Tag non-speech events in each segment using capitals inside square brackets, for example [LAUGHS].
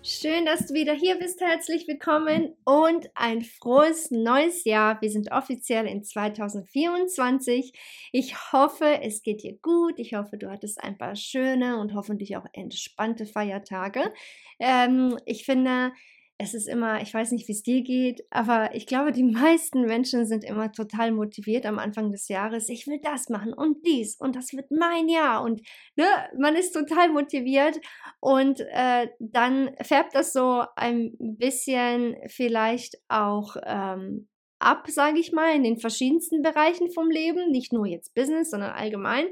Schön, dass du wieder hier bist. Herzlich willkommen und ein frohes neues Jahr. Wir sind offiziell in 2024. Ich hoffe, es geht dir gut. Ich hoffe, du hattest ein paar schöne und hoffentlich auch entspannte Feiertage. Ähm, ich finde, es ist immer, ich weiß nicht, wie es dir geht, aber ich glaube, die [LAUGHS] meisten Menschen sind immer total motiviert am Anfang des Jahres. Ich will das machen und dies und das wird mein Jahr und ne, man ist total motiviert und äh, dann färbt das so ein bisschen vielleicht auch ähm, ab, sage ich mal, in den verschiedensten Bereichen vom Leben, nicht nur jetzt Business, sondern allgemein.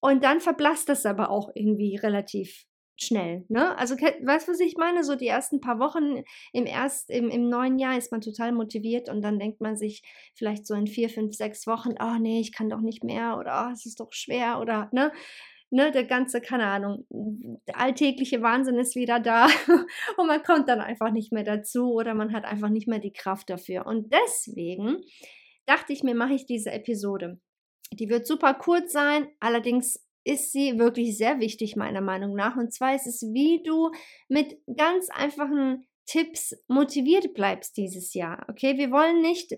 Und dann verblasst das aber auch irgendwie relativ schnell. Ne? Also, weißt du, was ich meine? So die ersten paar Wochen im, erst, im, im neuen Jahr ist man total motiviert und dann denkt man sich vielleicht so in vier, fünf, sechs Wochen, oh nee, ich kann doch nicht mehr oder oh, es ist doch schwer oder ne? Ne, der ganze, keine Ahnung, der alltägliche Wahnsinn ist wieder da [LAUGHS] und man kommt dann einfach nicht mehr dazu oder man hat einfach nicht mehr die Kraft dafür. Und deswegen dachte ich mir, mache ich diese Episode. Die wird super kurz sein, allerdings ist sie wirklich sehr wichtig, meiner Meinung nach. Und zwar ist es, wie du mit ganz einfachen Tipps motiviert bleibst dieses Jahr. Okay, wir wollen nicht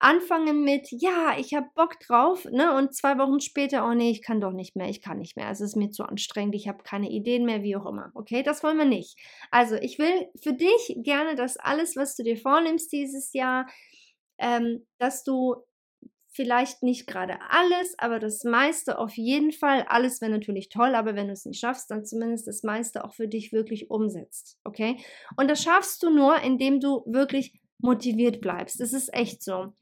anfangen mit, ja, ich habe Bock drauf, ne? Und zwei Wochen später, oh nee, ich kann doch nicht mehr, ich kann nicht mehr, es ist mir zu anstrengend, ich habe keine Ideen mehr, wie auch immer. Okay, das wollen wir nicht. Also, ich will für dich gerne, dass alles, was du dir vornimmst dieses Jahr, ähm, dass du vielleicht nicht gerade alles, aber das meiste auf jeden Fall. Alles wäre natürlich toll, aber wenn du es nicht schaffst, dann zumindest das meiste auch für dich wirklich umsetzt. Okay? Und das schaffst du nur, indem du wirklich motiviert bleibst. Das ist echt so.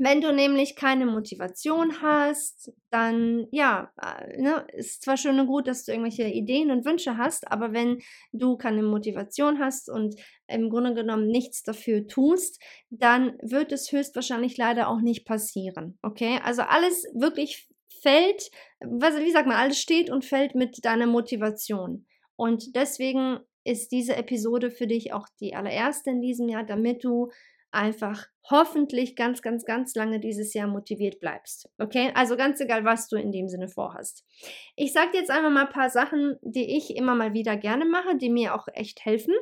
Wenn du nämlich keine Motivation hast, dann ja, äh, ne, ist zwar schön und gut, dass du irgendwelche Ideen und Wünsche hast, aber wenn du keine Motivation hast und im Grunde genommen nichts dafür tust, dann wird es höchstwahrscheinlich leider auch nicht passieren. Okay, also alles wirklich fällt, was, wie sagt man, alles steht und fällt mit deiner Motivation. Und deswegen ist diese Episode für dich auch die allererste in diesem Jahr, damit du einfach hoffentlich ganz, ganz, ganz lange dieses Jahr motiviert bleibst. Okay? Also ganz egal, was du in dem Sinne vorhast. Ich sage jetzt einfach mal ein paar Sachen, die ich immer mal wieder gerne mache, die mir auch echt helfen,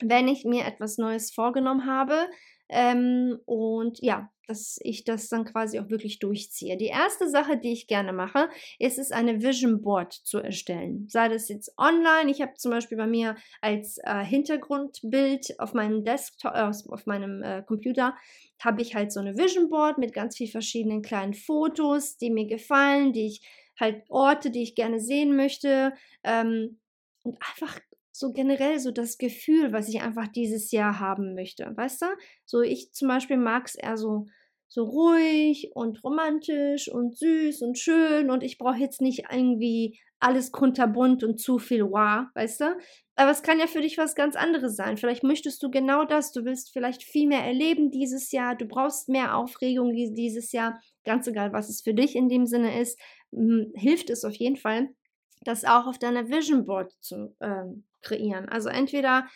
wenn ich mir etwas Neues vorgenommen habe. Ähm, und ja, dass ich das dann quasi auch wirklich durchziehe. Die erste Sache, die ich gerne mache, ist es, eine Vision Board zu erstellen. Sei das jetzt online. Ich habe zum Beispiel bei mir als äh, Hintergrundbild auf meinem Desktop, äh, auf meinem äh, Computer, habe ich halt so eine Vision Board mit ganz vielen verschiedenen kleinen Fotos, die mir gefallen, die ich halt Orte, die ich gerne sehen möchte. Ähm, und einfach so generell so das Gefühl, was ich einfach dieses Jahr haben möchte. Weißt du? So, ich zum Beispiel mag es eher so so ruhig und romantisch und süß und schön und ich brauche jetzt nicht irgendwie alles kunterbunt und zu viel wow, weißt du? Aber es kann ja für dich was ganz anderes sein. Vielleicht möchtest du genau das. Du willst vielleicht viel mehr erleben dieses Jahr. Du brauchst mehr Aufregung dieses Jahr. Ganz egal, was es für dich in dem Sinne ist, hm, hilft es auf jeden Fall, das auch auf deiner Vision Board zu äh, kreieren. Also entweder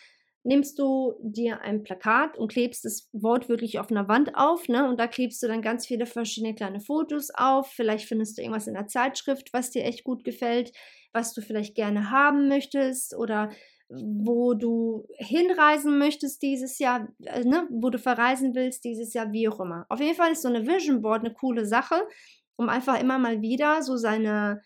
nimmst du dir ein Plakat und klebst das Wort wirklich auf einer Wand auf, ne? Und da klebst du dann ganz viele verschiedene kleine Fotos auf. Vielleicht findest du irgendwas in der Zeitschrift, was dir echt gut gefällt, was du vielleicht gerne haben möchtest oder wo du hinreisen möchtest dieses Jahr, äh, ne? wo du verreisen willst dieses Jahr, wie auch immer. Auf jeden Fall ist so eine Vision Board eine coole Sache, um einfach immer mal wieder so seine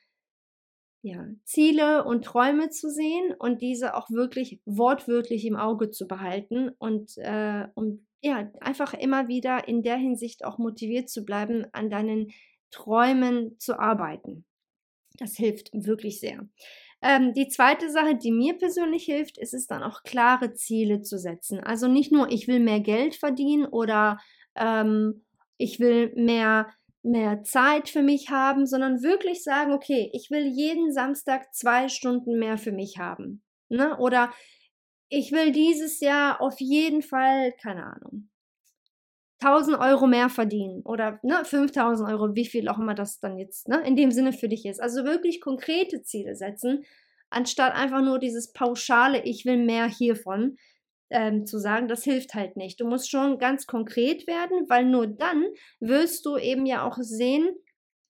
ja, Ziele und Träume zu sehen und diese auch wirklich wortwörtlich im Auge zu behalten und äh, um ja einfach immer wieder in der Hinsicht auch motiviert zu bleiben, an deinen Träumen zu arbeiten. Das hilft wirklich sehr. Ähm, die zweite Sache, die mir persönlich hilft, ist es dann auch klare Ziele zu setzen. Also nicht nur, ich will mehr Geld verdienen oder ähm, ich will mehr mehr Zeit für mich haben, sondern wirklich sagen, okay, ich will jeden Samstag zwei Stunden mehr für mich haben. Ne? Oder ich will dieses Jahr auf jeden Fall, keine Ahnung, 1000 Euro mehr verdienen oder ne, 5000 Euro, wie viel auch immer das dann jetzt ne, in dem Sinne für dich ist. Also wirklich konkrete Ziele setzen, anstatt einfach nur dieses pauschale, ich will mehr hiervon ähm, zu sagen, das hilft halt nicht. Du musst schon ganz konkret werden, weil nur dann wirst du eben ja auch sehen,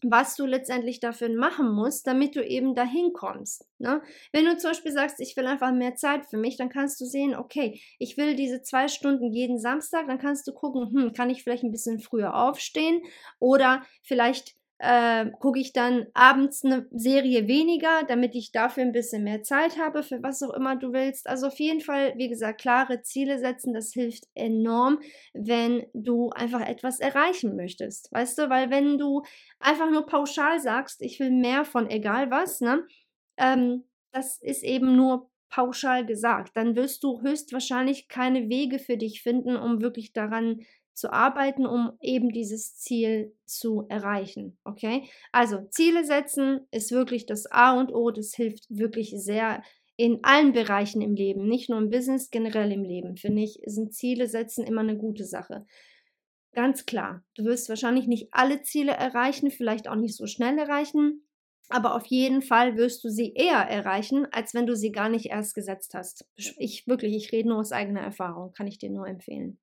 was du letztendlich dafür machen musst, damit du eben dahin kommst. Ne? Wenn du zum Beispiel sagst, ich will einfach mehr Zeit für mich, dann kannst du sehen, okay, ich will diese zwei Stunden jeden Samstag, dann kannst du gucken, hm, kann ich vielleicht ein bisschen früher aufstehen oder vielleicht äh, gucke ich dann abends eine Serie weniger, damit ich dafür ein bisschen mehr Zeit habe, für was auch immer du willst. Also auf jeden Fall, wie gesagt, klare Ziele setzen, das hilft enorm, wenn du einfach etwas erreichen möchtest. Weißt du, weil wenn du einfach nur pauschal sagst, ich will mehr von egal was, ne, ähm, das ist eben nur pauschal gesagt. Dann wirst du höchstwahrscheinlich keine Wege für dich finden, um wirklich daran zu arbeiten, um eben dieses Ziel zu erreichen. Okay? Also Ziele setzen ist wirklich das A und O. Das hilft wirklich sehr in allen Bereichen im Leben, nicht nur im Business, generell im Leben. Finde ich, sind Ziele setzen immer eine gute Sache. Ganz klar, du wirst wahrscheinlich nicht alle Ziele erreichen, vielleicht auch nicht so schnell erreichen, aber auf jeden Fall wirst du sie eher erreichen, als wenn du sie gar nicht erst gesetzt hast. Ich wirklich, ich rede nur aus eigener Erfahrung, kann ich dir nur empfehlen.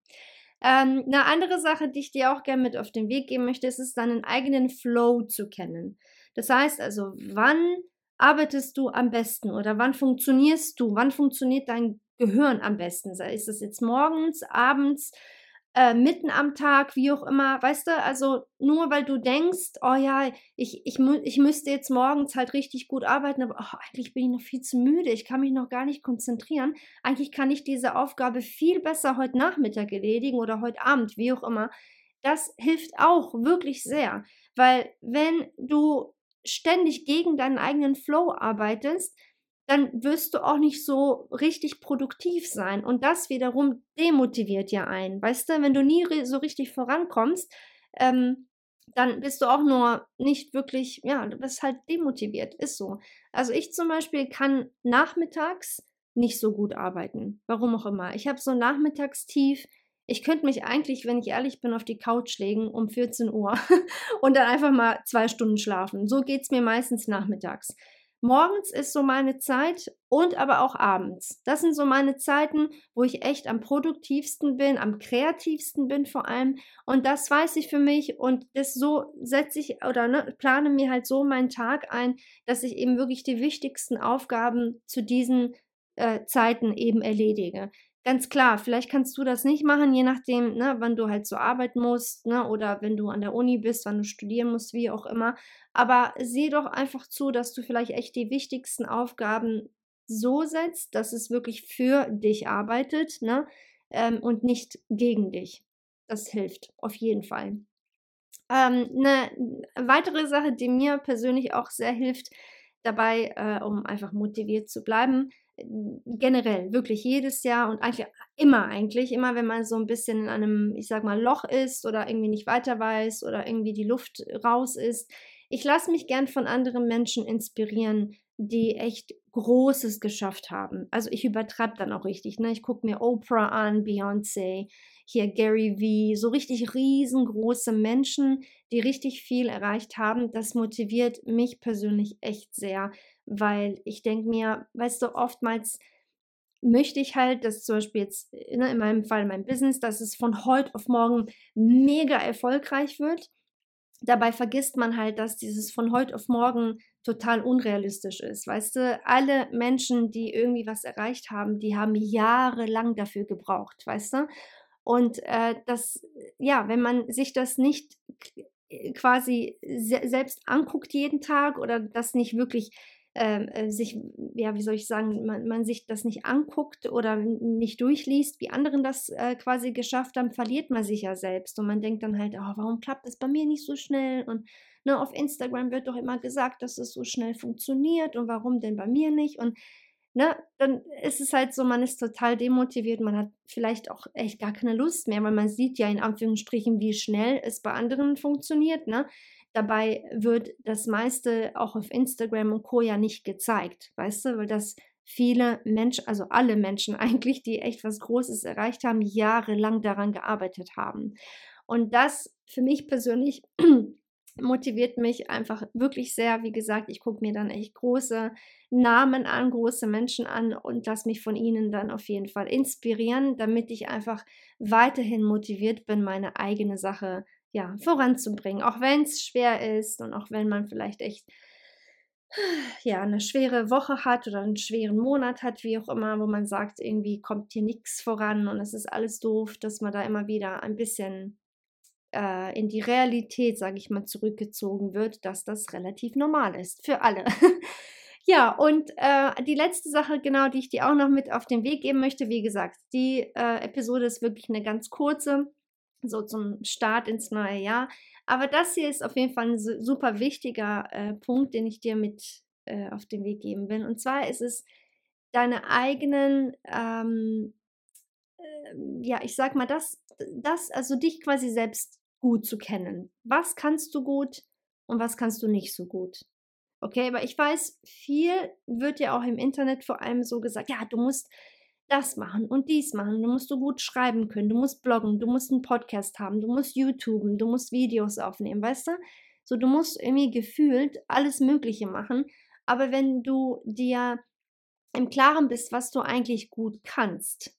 Ähm, eine andere Sache, die ich dir auch gerne mit auf den Weg geben möchte, ist es, deinen eigenen Flow zu kennen. Das heißt also, wann arbeitest du am besten oder wann funktionierst du? Wann funktioniert dein Gehirn am besten? Ist es jetzt morgens, abends, äh, mitten am Tag, wie auch immer, weißt du, also nur weil du denkst, oh ja, ich, ich, ich müsste jetzt morgens halt richtig gut arbeiten, aber oh, eigentlich bin ich noch viel zu müde, ich kann mich noch gar nicht konzentrieren. Eigentlich kann ich diese Aufgabe viel besser heute Nachmittag erledigen oder heute Abend, wie auch immer. Das hilft auch wirklich sehr, weil wenn du ständig gegen deinen eigenen Flow arbeitest, dann wirst du auch nicht so richtig produktiv sein. Und das wiederum demotiviert ja einen. Weißt du, wenn du nie so richtig vorankommst, ähm, dann bist du auch nur nicht wirklich, ja, du bist halt demotiviert. Ist so. Also ich zum Beispiel kann nachmittags nicht so gut arbeiten. Warum auch immer. Ich habe so ein Nachmittagstief. Ich könnte mich eigentlich, wenn ich ehrlich bin, auf die Couch legen um 14 Uhr [LAUGHS] und dann einfach mal zwei Stunden schlafen. So geht es mir meistens nachmittags. Morgens ist so meine Zeit und aber auch abends. Das sind so meine Zeiten, wo ich echt am produktivsten bin, am kreativsten bin vor allem. Und das weiß ich für mich und das so setze ich oder ne, plane mir halt so meinen Tag ein, dass ich eben wirklich die wichtigsten Aufgaben zu diesen äh, Zeiten eben erledige. Ganz klar, vielleicht kannst du das nicht machen, je nachdem, ne, wann du halt zur Arbeit musst, ne, oder wenn du an der Uni bist, wann du studieren musst, wie auch immer. Aber sieh doch einfach zu, dass du vielleicht echt die wichtigsten Aufgaben so setzt, dass es wirklich für dich arbeitet, ne, ähm, und nicht gegen dich. Das hilft auf jeden Fall. Ähm, eine weitere Sache, die mir persönlich auch sehr hilft, dabei, äh, um einfach motiviert zu bleiben, generell, wirklich jedes Jahr und eigentlich immer eigentlich, immer wenn man so ein bisschen in einem, ich sag mal, Loch ist oder irgendwie nicht weiter weiß oder irgendwie die Luft raus ist. Ich lasse mich gern von anderen Menschen inspirieren, die echt Großes geschafft haben. Also ich übertreibe dann auch richtig. Ne? Ich gucke mir Oprah an, Beyoncé, hier Gary Vee, so richtig riesengroße Menschen, die richtig viel erreicht haben. Das motiviert mich persönlich echt sehr, weil ich denke mir, weißt du, oftmals möchte ich halt, dass zum Beispiel jetzt ne, in meinem Fall mein Business, dass es von heute auf morgen mega erfolgreich wird. Dabei vergisst man halt, dass dieses von heute auf morgen total unrealistisch ist. Weißt du, alle Menschen, die irgendwie was erreicht haben, die haben jahrelang dafür gebraucht, weißt du? Und äh, das, ja, wenn man sich das nicht quasi se selbst anguckt jeden Tag oder das nicht wirklich äh, sich, ja, wie soll ich sagen, man, man, sich das nicht anguckt oder nicht durchliest, wie anderen das äh, quasi geschafft haben, verliert man sich ja selbst. Und man denkt dann halt, oh, warum klappt das bei mir nicht so schnell? Und ne, auf Instagram wird doch immer gesagt, dass es so schnell funktioniert und warum denn bei mir nicht? Und ne, dann ist es halt so, man ist total demotiviert, man hat vielleicht auch echt gar keine Lust mehr, weil man sieht ja in Anführungsstrichen, wie schnell es bei anderen funktioniert, ne? Dabei wird das meiste auch auf Instagram und Co. ja nicht gezeigt, weißt du, weil das viele Menschen, also alle Menschen [LAUGHS] eigentlich, die echt was Großes erreicht haben, jahrelang daran gearbeitet haben. Und das für mich persönlich [CLEARS THROAT] motiviert mich einfach wirklich sehr. Wie gesagt, ich gucke mir dann echt große Namen an, große Menschen an und lasse mich von ihnen dann auf jeden Fall inspirieren, damit ich einfach weiterhin motiviert bin, meine eigene Sache ja, voranzubringen, auch wenn es schwer ist und auch wenn man vielleicht echt ja, eine schwere Woche hat oder einen schweren Monat hat, wie auch immer, wo man sagt, irgendwie kommt hier nichts voran und es ist alles doof, dass man da immer wieder ein bisschen äh, in die Realität, sage ich mal, zurückgezogen wird, dass das relativ normal ist für alle. [LAUGHS] ja, und äh, die letzte Sache, genau, die ich dir auch noch mit auf den Weg geben möchte, wie gesagt, die äh, Episode ist wirklich eine ganz kurze so zum Start ins neue Jahr. Aber das hier ist auf jeden Fall ein super wichtiger äh, Punkt, den ich dir mit äh, auf den Weg geben will. Und zwar ist es deine eigenen, ähm, äh, ja, ich sag mal, das, das, also dich quasi selbst gut zu kennen. Was kannst du gut und was kannst du nicht so gut? Okay, aber ich weiß, viel wird ja auch im Internet vor allem so gesagt, ja, du musst das machen und dies machen. Du musst du gut schreiben können, du musst bloggen, du musst einen Podcast haben, du musst YouTuben, du musst Videos aufnehmen, weißt du? So, du musst irgendwie gefühlt alles Mögliche machen. Aber wenn du dir im Klaren bist, was du eigentlich gut kannst,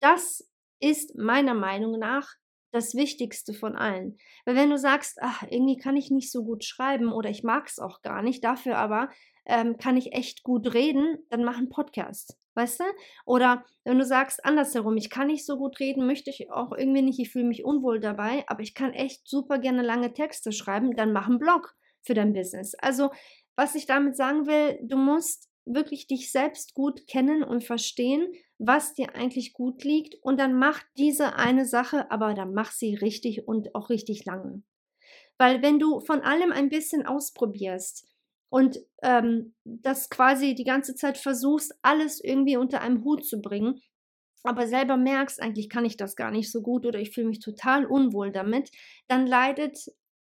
das ist meiner Meinung nach das Wichtigste von allen. Weil wenn du sagst, ach, irgendwie kann ich nicht so gut schreiben oder ich mag es auch gar nicht, dafür aber ähm, kann ich echt gut reden, dann mach einen Podcast weißt du? Oder wenn du sagst andersherum, ich kann nicht so gut reden, möchte ich auch irgendwie nicht, ich fühle mich unwohl dabei, aber ich kann echt super gerne lange Texte schreiben, dann mach einen Blog für dein Business. Also, was ich damit sagen will, du musst wirklich dich selbst gut kennen und verstehen, was dir eigentlich gut liegt und dann mach diese eine Sache, aber dann mach sie richtig und auch richtig lange. Weil wenn du von allem ein bisschen ausprobierst, und ähm, das quasi die ganze Zeit versuchst, alles irgendwie unter einem Hut zu bringen, aber selber merkst, eigentlich kann ich das gar nicht so gut oder ich fühle mich total unwohl damit, dann leidet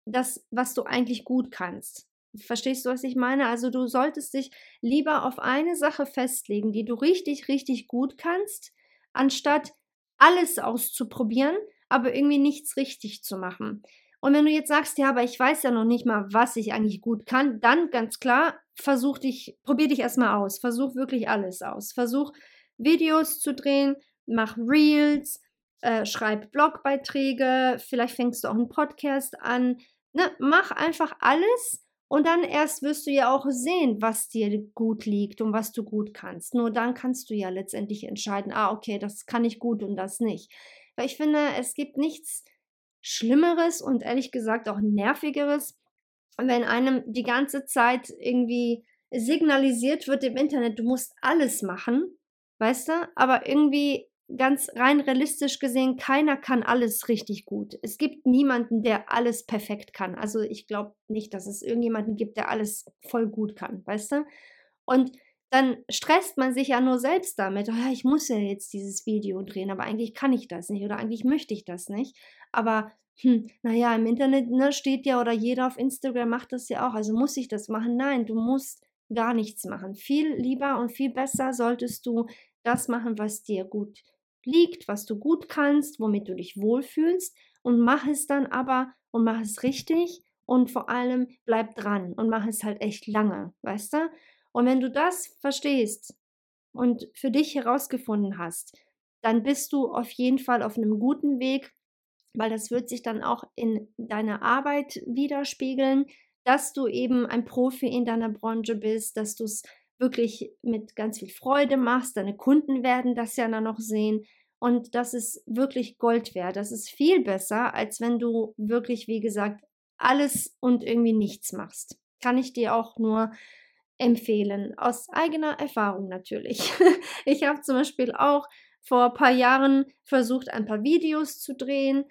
das, was du eigentlich gut kannst. Verstehst du, was ich meine? Also du solltest dich lieber auf eine Sache festlegen, die du richtig, richtig gut kannst, anstatt alles auszuprobieren, aber irgendwie nichts richtig zu machen. Und wenn du jetzt sagst, ja, aber ich weiß ja noch nicht mal, was ich eigentlich gut kann, dann ganz klar, versuch dich, probier dich erstmal aus. Versuch wirklich alles aus. Versuch Videos zu drehen, mach Reels, äh, schreib Blogbeiträge, vielleicht fängst du auch einen Podcast an. Ne? Mach einfach alles und dann erst wirst du ja auch sehen, was dir gut liegt und was du gut kannst. Nur dann kannst du ja letztendlich entscheiden, ah, okay, das kann ich gut und das nicht. Weil ich finde, es gibt nichts Schlimmeres und ehrlich gesagt auch Nervigeres, wenn einem die ganze Zeit irgendwie signalisiert wird im Internet, du musst alles machen, weißt du? Aber irgendwie ganz rein realistisch gesehen, keiner kann alles richtig gut. Es gibt niemanden, der alles perfekt kann. Also ich glaube nicht, dass es irgendjemanden gibt, der alles voll gut kann, weißt du? Und dann stresst man sich ja nur selbst damit. Oh, ich muss ja jetzt dieses Video drehen, aber eigentlich kann ich das nicht oder eigentlich möchte ich das nicht. Aber hm, naja, im Internet ne, steht ja oder jeder auf Instagram macht das ja auch, also muss ich das machen? Nein, du musst gar nichts machen. Viel lieber und viel besser solltest du das machen, was dir gut liegt, was du gut kannst, womit du dich wohlfühlst und mach es dann aber und mach es richtig und vor allem bleib dran und mach es halt echt lange, weißt du? Und wenn du das verstehst und für dich herausgefunden hast, dann bist du auf jeden Fall auf einem guten Weg, weil das wird sich dann auch in deiner Arbeit widerspiegeln, dass du eben ein Profi in deiner Branche bist, dass du es wirklich mit ganz viel Freude machst. Deine Kunden werden das ja dann noch sehen. Und das ist wirklich Gold wert. Das ist viel besser, als wenn du wirklich, wie gesagt, alles und irgendwie nichts machst. Kann ich dir auch nur empfehlen, aus eigener Erfahrung natürlich. [LAUGHS] ich habe zum Beispiel auch vor ein paar Jahren versucht, ein paar Videos zu drehen.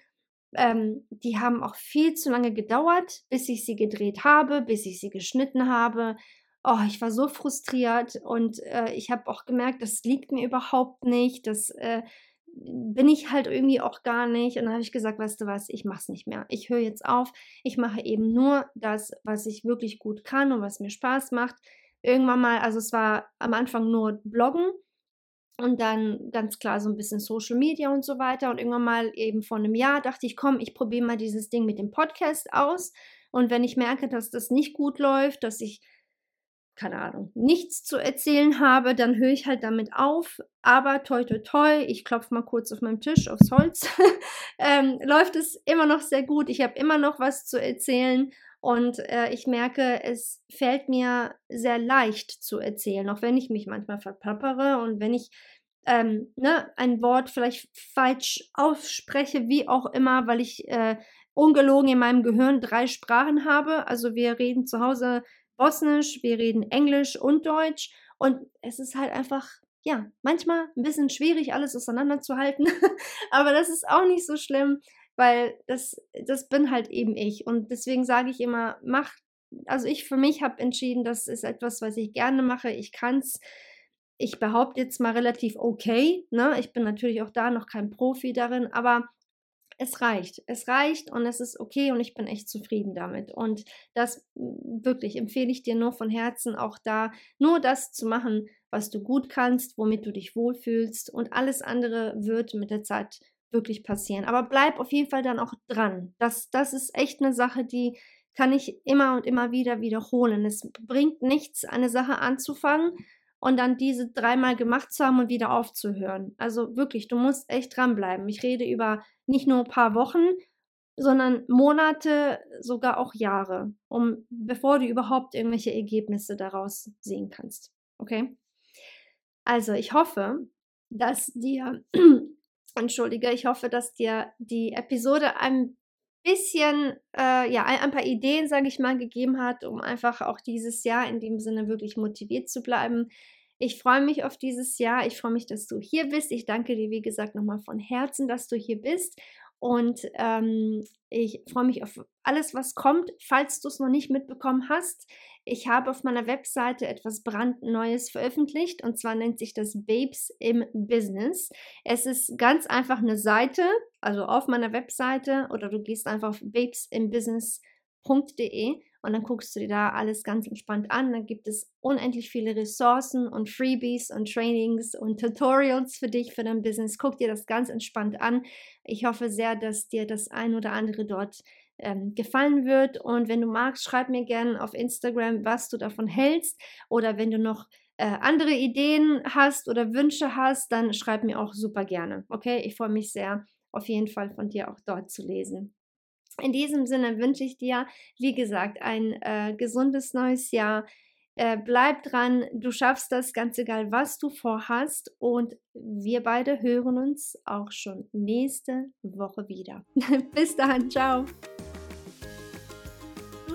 Ähm, die haben auch viel zu lange gedauert, bis ich sie gedreht habe, bis ich sie geschnitten habe. Oh, ich war so frustriert und äh, ich habe auch gemerkt, das liegt mir überhaupt nicht. Das äh, bin ich halt irgendwie auch gar nicht. Und dann habe ich gesagt, weißt du was, ich mache es nicht mehr. Ich höre jetzt auf. Ich mache eben nur das, was ich wirklich gut kann und was mir Spaß macht. Irgendwann mal, also es war am Anfang nur Bloggen und dann ganz klar so ein bisschen Social Media und so weiter. Und irgendwann mal eben vor einem Jahr dachte ich, komm, ich probiere mal dieses Ding mit dem Podcast aus. Und wenn ich merke, dass das nicht gut läuft, dass ich keine Ahnung, nichts zu erzählen habe, dann höre ich halt damit auf. Aber toi, toi, toi, ich klopfe mal kurz auf meinem Tisch aufs Holz, [LAUGHS] ähm, läuft es immer noch sehr gut. Ich habe immer noch was zu erzählen und äh, ich merke, es fällt mir sehr leicht zu erzählen, auch wenn ich mich manchmal verplappere und wenn ich ähm, ne, ein Wort vielleicht falsch ausspreche, wie auch immer, weil ich äh, ungelogen in meinem Gehirn drei Sprachen habe. Also wir reden zu Hause Bosnisch, wir reden Englisch und Deutsch und es ist halt einfach, ja, manchmal ein bisschen schwierig, alles auseinanderzuhalten, [LAUGHS] aber das ist auch nicht so schlimm, weil das, das bin halt eben ich und deswegen sage ich immer, mach, also ich für mich habe entschieden, das ist etwas, was ich gerne mache, ich kann es, ich behaupte jetzt mal relativ okay, ne? ich bin natürlich auch da noch kein Profi darin, aber es reicht. Es reicht und es ist okay und ich bin echt zufrieden damit. Und das wirklich empfehle ich dir nur von Herzen, auch da nur das zu machen, was du gut kannst, womit du dich wohlfühlst und alles andere wird mit der Zeit wirklich passieren. Aber bleib auf jeden Fall dann auch dran. Das, das ist echt eine Sache, die kann ich immer und immer wieder wiederholen. Es bringt nichts, eine Sache anzufangen und dann diese dreimal gemacht zu haben und wieder aufzuhören. Also wirklich, du musst echt dranbleiben. Ich rede über nicht nur ein paar Wochen, sondern Monate, sogar auch Jahre, um bevor du überhaupt irgendwelche Ergebnisse daraus sehen kannst. Okay? Also, ich hoffe, dass dir [CLEARS THROAT] entschuldige, ich hoffe, dass dir die Episode ein bisschen, äh, ja, ein, ein, paar Ideen, sage ich mal, gegeben hat, um einfach auch dieses Jahr in dem Sinne wirklich motiviert zu bleiben. Ich freue mich auf dieses Jahr. Ich freue mich, dass du hier bist. Ich danke dir, wie gesagt, nochmal von Herzen, dass du hier bist. Und ähm, ich freue mich auf alles, was kommt. Falls du es noch nicht mitbekommen hast, ich habe auf meiner Webseite etwas brandneues veröffentlicht und zwar nennt sich das Babes im Business. Es ist ganz einfach eine Seite, also auf meiner Webseite oder du gehst einfach auf babesimbusiness.de und dann guckst du dir da alles ganz entspannt an. Dann gibt es unendlich viele Ressourcen und Freebies und Trainings und Tutorials für dich, für dein Business. Guck dir das ganz entspannt an. Ich hoffe sehr, dass dir das ein oder andere dort ähm, gefallen wird. Und wenn du magst, schreib mir gerne auf Instagram, was du davon hältst. Oder wenn du noch äh, andere Ideen hast oder Wünsche hast, dann schreib mir auch super gerne. Okay, ich freue mich sehr, auf jeden Fall von dir auch dort zu lesen. In diesem Sinne wünsche ich dir, wie gesagt, ein äh, gesundes neues Jahr. Äh, bleib dran, du schaffst das, ganz egal, was du vorhast. Und wir beide hören uns auch schon nächste Woche wieder. [LAUGHS] Bis dann, ciao